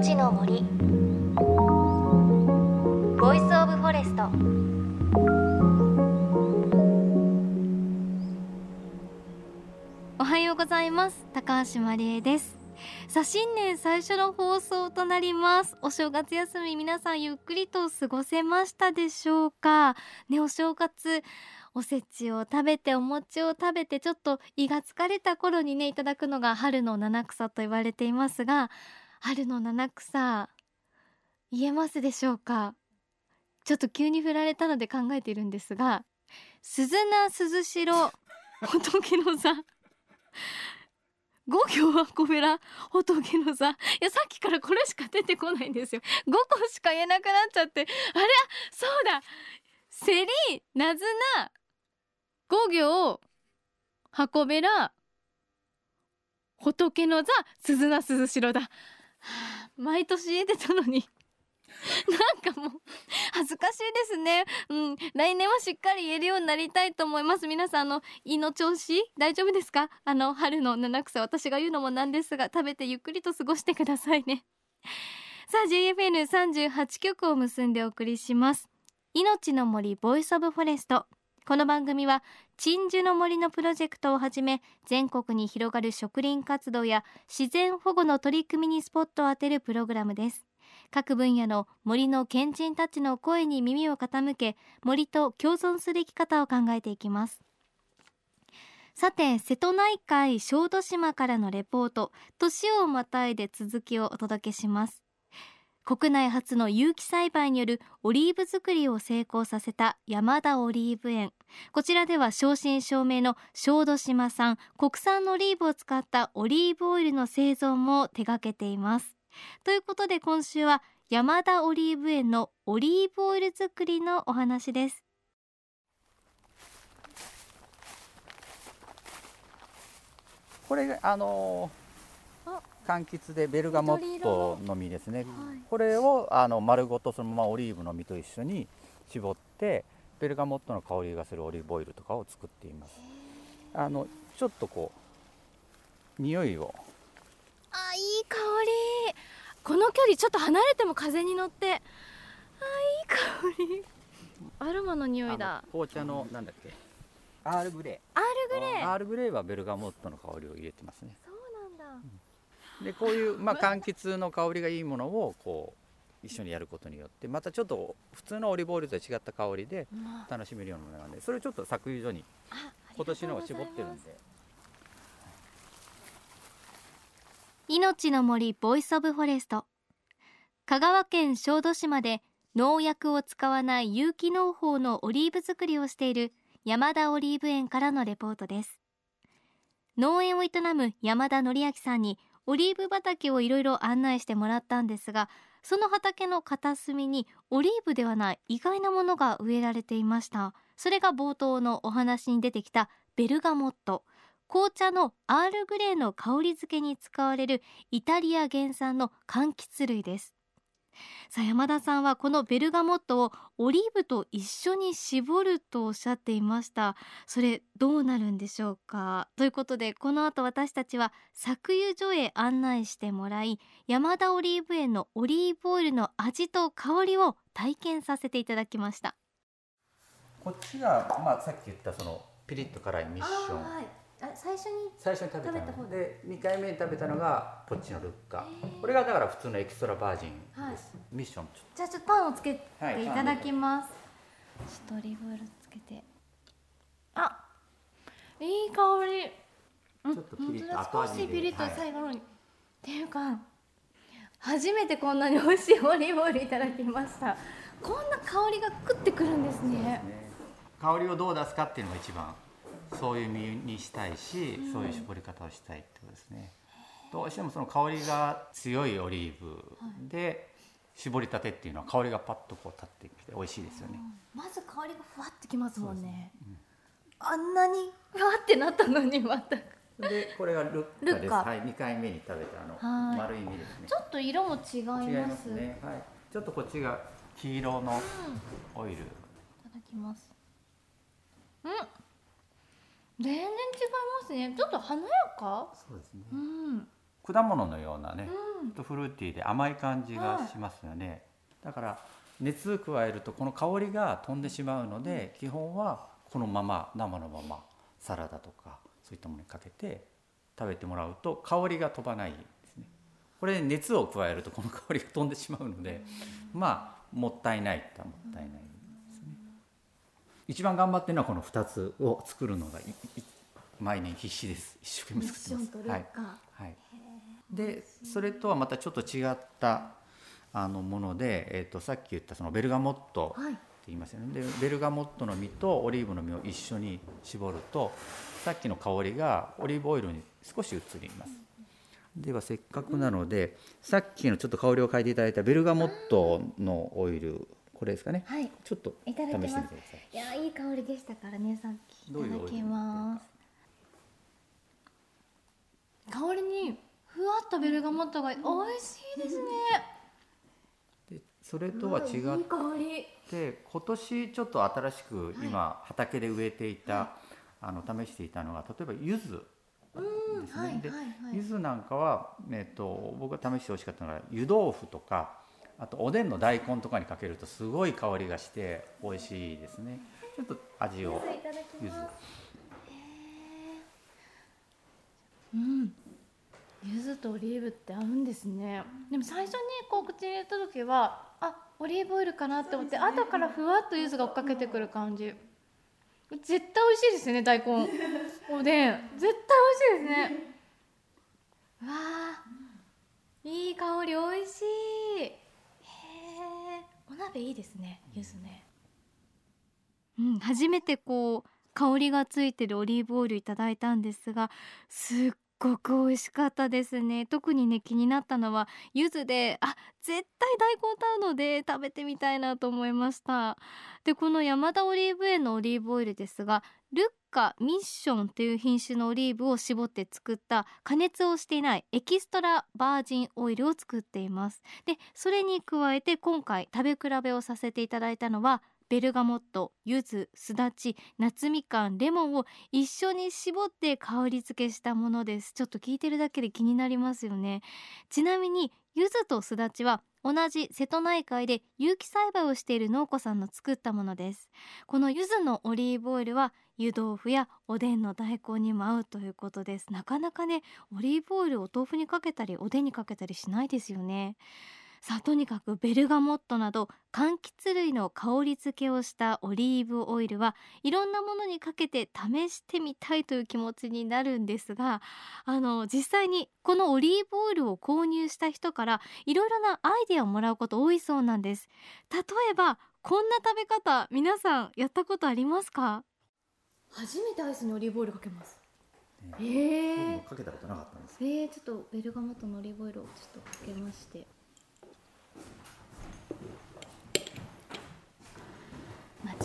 いのちの森。 Voice of Forest。おはようございます。高橋真理恵です。さあ新年最初の放送となります。お正月休み皆さんゆっくりと過ごせましたでしょうか？ねお正月おせちを食べてお餅を食べてちょっと胃が疲れた頃にねいただくのが春の七草と言われていますが春の七草。言えますでしょうか？ちょっと急に振られたので考えているんですが鈴名鈴代 仏の座。五行はコベラ仏の座。いやさっきからこれしか出てこないんですよ。5個しか言えなくなっちゃって。あれ？そうだ。セリナズナ五行箱べら仏の座すずなすずしろだ、はあ、毎年言えてたのに。なんかもう恥ずかしいですね。うん。来年はしっかり言えるようになりたいと思います。皆さんあの胃の調子大丈夫ですか？あの春の七草私が言うのもなんですが食べてゆっくりと過ごしてくださいね。さあ JFN38 曲を結んでお送りします。命の森 Voice of Forest。この番組は鎮守の森のプロジェクトをはじめ全国に広がる植林活動や自然保護の取り組みにスポットを当てるプログラムです。各分野の森の賢人たちの声に耳を傾け森と共存する生き方を考えていきます。さて瀬戸内海小豆島からのレポート年をまたいで続きをお届けします。国内初の有機栽培によるオリーブ作りを成功させた山田オリーブ園。こちらでは正真正銘の小豆島産国産のオリーブを使ったオリーブオイルの製造も手掛けています。ということで今週は山田オリーブ園のオリーブオイル作りのお話です。これあの柑橘でベルガモットの実ですね、はい、これをあの丸ごとそのままオリーブの実と一緒に絞ってベルガモットの香りがするオリーブオイルとかを作っています。あのちょっとこう匂いを。あいい香り。この距離ちょっと離れても風に乗って。あいい香り。アロマの匂いだ。紅茶のなんだっけ？アールグレー。アールグレーアールグレーはベルガモットの香りを入れてますね。そうなんだ、うんでこういう、まあ、柑橘の香りがいいものをこう一緒にやることによってまたちょっと普通のオリーブオイルとは違った香りで楽しめるようなものなんでそれをちょっと搾油所に今年のを絞ってるんで。命の森 Voice of Forest。香川県小豆島で農薬を使わない有機農法のオリーブ作りをしている山田オリーブ園からのレポートです。農園を営む山田典章さんにオリーブ畑をいろいろ案内してもらったんですがその畑の片隅にオリーブではない意外なものが植えられていました。それが冒頭のお話に出てきたベルガモット。紅茶のアールグレーの香り付けに使われるイタリア原産の柑橘類です。さあ山田さんはこのベルガモットをオリーブと一緒に絞るとおっしゃっていました。それどうなるんでしょうか？ということでこの後私たちは搾油所へ案内してもらい山田オリーブ園のオリーブオイルの味と香りを体験させていただきました。こっちが、まあ、さっき言ったそのピリッと辛いミッション、はいあ最初に最初に食べたの。で。2回目に食べたのがポッチのルッカ。これがだから普通のエキストラバージンです、はい、ミッション。じゃあちょっとパンをつけていただきます、はい、ちょっとオリーブオイルつけて。あいい香り。ちょっとピリッと後味で少しピリッと最後のに、はい、っていうか初めてこんなに美味しいオリーブオイルいただきました。こんな香りが食ってくるんですね、ね、香りをどう出すかっていうのが一番そういう身にしたいし、うん、そういう絞り方をしたいってことですね。どうしてもその香りが強いオリーブで、絞りたてっていうのは香りがパッとこう立ってきて美味しいですよね。まず香りがふわってきますもんね。うん、あんなにふわってなったのにまた。でこれがルッカです。はい、二回目に食べたあの丸い実ですね。ちょっと色も違います。ね。はい。ちょっとこっちが黄色のオイル。いただきます。うん。全然違いますね。ちょっと華やか？そうですね、うん、果物のようなね、ちょっとフルーティーで甘い感じがしますよね、だから熱加えるとこの香りが飛んでしまうので、基本はこのまま生のままサラダとかそういったものにかけて食べてもらうと香りが飛ばないですね。これ熱を加えるとこの香りが飛んでしまうので、まあもったいないってもったいない一番頑張ってるのはこの2つを作るのが毎年必死です。一生懸命作ってます。はい、はい、でそれとはまたちょっと違ったあのもので、えーと、さっき言ったそのベルガモットって言いますよね、でベルガモットの実とオリーブの実を一緒に絞るとさっきの香りがオリーブオイルに少し移ります。ではせっかくなのでさっきのちょっと香りを嗅いでいただいたベルガモットのオイルこれですかね、はい、ちょっと試してみてください。いやいい香りでしたからねさっき。いただきます。香りにふわっとベルガモットが美味しいですね、でそれとは違って今年ちょっと新しく今畑で植えていた、あの試していたのが例えば柚子ですね。で、柚子なんかは、えっと、僕が試してほしかったのは湯豆腐とかあとおでんの大根とかにかけるとすごい香りがして美味しいですね。ちょっと味を柚子。うん。柚子とオリーブって合うんですね。でも最初にこう口に入れた時はあオリーブオイルかなって思って後からふわっと柚子が追っかけてくる感じ。絶対美味しいですね大根おでん絶対美味しいですねわあいい香り美味しい鍋いいですね柚子ね。うん初めてこう香りがついてるオリーブオイルいただいたんですがすっごく美味しかったですね。特にね気になったのは柚子であ絶対大根買うので食べてみたいなと思いましたでこの山田オリーブ園のオリーブオイルですがルッカミッションという品種のオリーブを絞って作った加熱をしていないエキストラバージンオイルを作っています。でそれに加えて今回食べ比べをさせていただいたのはベルガモット柚子すだち夏みかんレモンを一緒に絞って香り付けしたものです。ちょっと聞いてるだけで気になりますよね。ちなみに柚子とすだちは同じ瀬戸内海で有機栽培をしている農家さんの作ったものです。この柚子のオリーブオイルは湯豆腐やおでんの大根にも合うということです。なかなかねオリーブオイルを豆腐にかけたりおでんにかけたりしないですよね。さあとにかくベルガモットなど柑橘類の香り付けをしたオリーブオイルはいろんなものにかけて試してみたいという気持ちになるんですがあの実際にこのオリーブオイルを購入した人からいろいろなアイデアをもらうこと多いそうなんです。例えばこんな食べ方皆さんやったことありますか？初めてアイスにオリーブオイルかけます。ね、え。ー、かけたことなかったんです。えー、ちょっとベルガモットのオリーブオイルをちょっとかけまして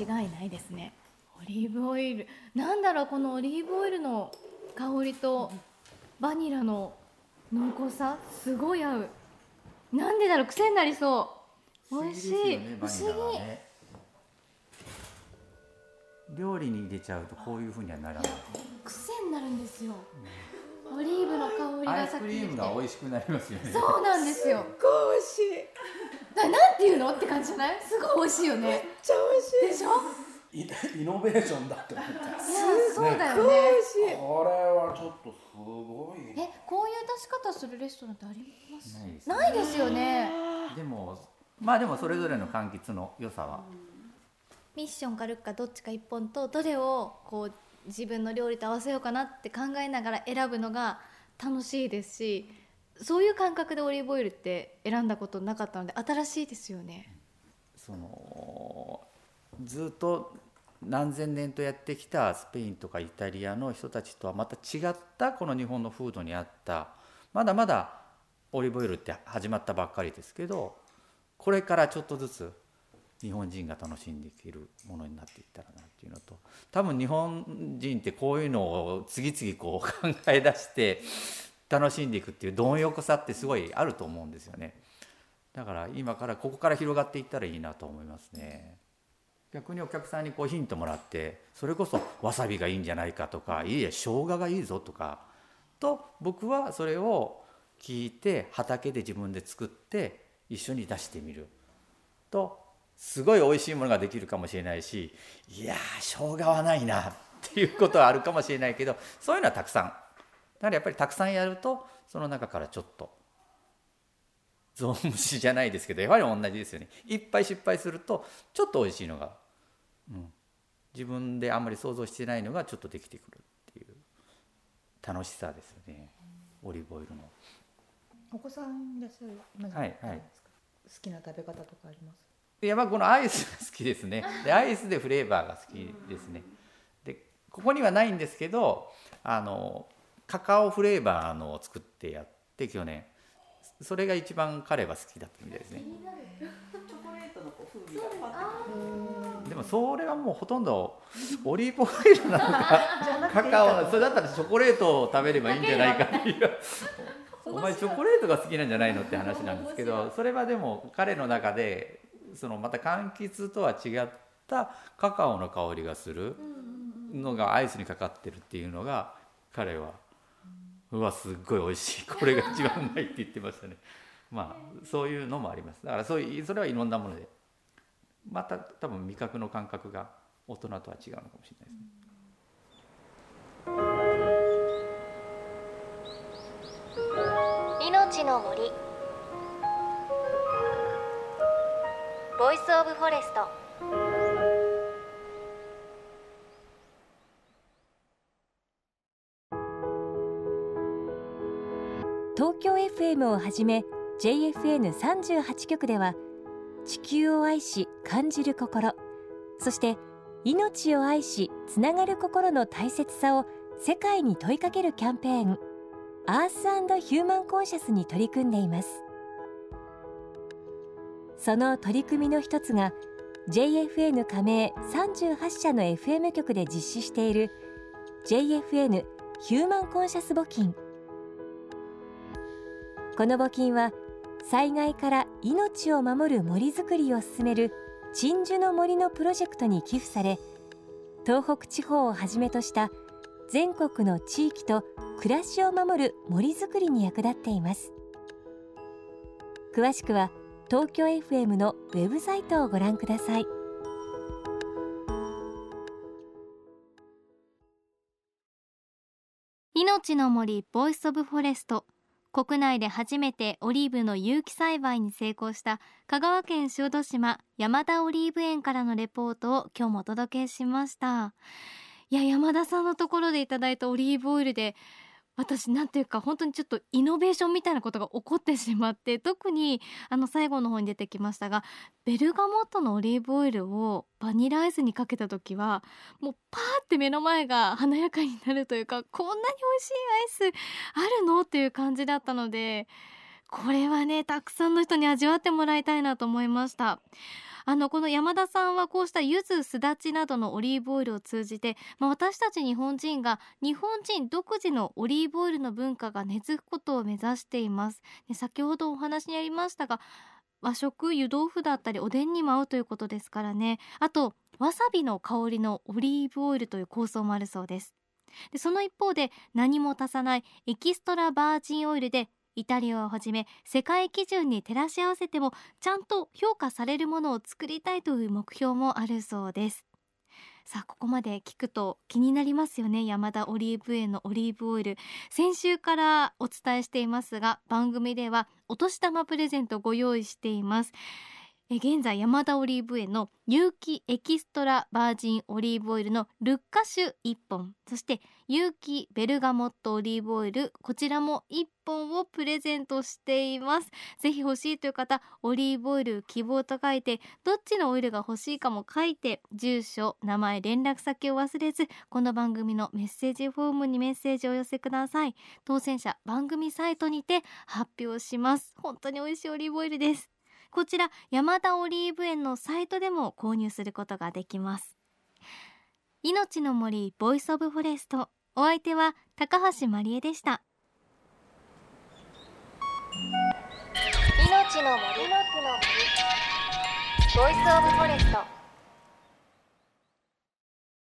違いないですね。オリーブオイル。なんだろうこのオリーブオイルの香りとバニラの濃厚さ？すごい合う。なんでだろう癖になりそう。美味しい、ね、不思議、ね、料理に入れちゃうとこういうふうにはならない。癖になるんですよ、うん、オリーブの香りが先にアイスクリームが美味しくなりますよね。そうなんですよ。すごい美味しい。なって感じじゃない？すごい美味しいよね。めっちゃ美味しい。でしょ？イノベーションだって思った。いやそうだよね。これはちょっとすごい。えこういう出し方するレストランってあります？ないですよね。でもまあでもそれぞれの柑橘の良さは、ミッションかルッカどっちか一本とどれをこう自分の料理と合わせようかなって考えながら選ぶのが楽しいですしそういう感覚でオリーブオイルって選んだことなかったので新しいですよね。そのずっと何千年とやってきたスペインとかイタリアの人たちとはまた違ったこの日本の風土にあったまだまだオリーブオイルって始まったばっかりですけどこれからちょっとずつ日本人が楽しんでいけるものになっていったらなっていうのと多分日本人ってこういうのを次々こう考え出して楽しんでいくっていう貪欲さってすごいあると思うんですよね。だから今からここから広がっていったらいいなと思いますね。逆にお客さんにこうヒントもらってそれこそわさびがいいんじゃないかとかいいえ生姜がいいぞとかと僕はそれを聞いて畑で自分で作って一緒に出してみる。とすごい美味しいものができるかもしれないしいやー生姜はないなっていうことはあるかもしれないけどそういうのはたくさんからやっぱりたくさんやるとその中からちょっとゾウムシじゃないですけどやはり同じですよね。いっぱい失敗するとちょっと美味しいのが、うん、自分であんまり想像してないのがちょっとできてくるっていう楽しさですよね。オリーブオイルの。お子さんいらっしゃるはいはい、好きな食べ方とかあります？いやまあこのアイスが好きですね。で アイスでフレーバーが好きですね。でここにはないんですけどあのカカオフレーバーのを作ってやって去年。それが一番彼は好きだったみたいですね。チョコレートのこう風味が。でもそれはもうほとんどオリーブオイルなのか。カカオそれだったらチョコレートを食べればいいんじゃないかっていう。お前チョコレートが好きなんじゃないのって話なんですけどそれはでも彼の中でそのまた柑橘とは違ったカカオの香りがするのがアイスにかかってるっていうのが彼はうわすっごい美味しい。これが一番うまいって言ってましたね。まあそういうのもあります。だからそういうそれはいろんなもので。また多分味覚の感覚が大人とは違うのかもしれないですね。命の森。 Voice of Forest東京 FM をはじめ JFN38 局では地球を愛し感じる心。そして命を愛しつながる心の大切さを世界に問いかけるキャンペーンアースヒューマンコンシャスに取り組んでいます。その取り組みの一つが JFN 加盟38社の FM 局で実施している JFN ヒューマンコンシャス募金。この募金は災害から命を守る森づくりを進める鎮守の森のプロジェクトに寄付され東北地方をはじめとした全国の地域と暮らしを守る森づくりに役立っています。詳しくは東京 FM のウェブサイトをご覧ください。命の森 Voice of Forest 国内で初めてオリーブの有機栽培に成功した香川県小豆島山田オリーブ園からのレポートを今日もお届けしました。いや山田さんのところでいただいたオリーブオイルで私なんていうか本当にちょっとイノベーションみたいなことが起こってしまって 特にあの最後の方に出てきましたがベルガモットのオリーブオイルをバニラアイスにかけた時はもうパーって目の前が華やかになるというかこんなに美味しいアイスあるの？っていう感じだったのでこれはねたくさんの人に味わってもらいたいなと思いました。あのこの山田さんはこうした柚子すだちなどのオリーブオイルを通じて、まあ、私たち日本人が日本人独自のオリーブオイルの文化が根付くことを目指しています。で先ほどお話にありましたが和食湯豆腐だったりおでんにも合うということですからね。あとわさびの香りのオリーブオイルという構想もあるそうです。でその一方で何も足さないエキストラバージンオイルでイタリアをはじめ世界基準に照らし合わせてもちゃんと評価されるものを作りたいという目標もあるそうです。さあここまで聞くと気になりますよね。山田オリーブ園のオリーブオイル先週からお伝えしていますが番組ではお年玉プレゼントご用意しています。現在山田オリーブ園の有機エキストラバージンオリーブオイルのルッカ種1本。そして有機ベルガモットオリーブオイルこちらも1本をプレゼントしています。ぜひ欲しいという方オリーブオイル希望と書いてどっちのオイルが欲しいかも書いて住所名前連絡先を忘れずこの番組のメッセージフォームにメッセージをお寄せください。当選者番組サイトにて発表します。本当に美味しいオリーブオイルです。こちら山田オリーブ園のサイトでも購入することができます。命の森 Voice of Forest。お相手は高橋万里恵でした。命の森。の森。 Voice of Forest。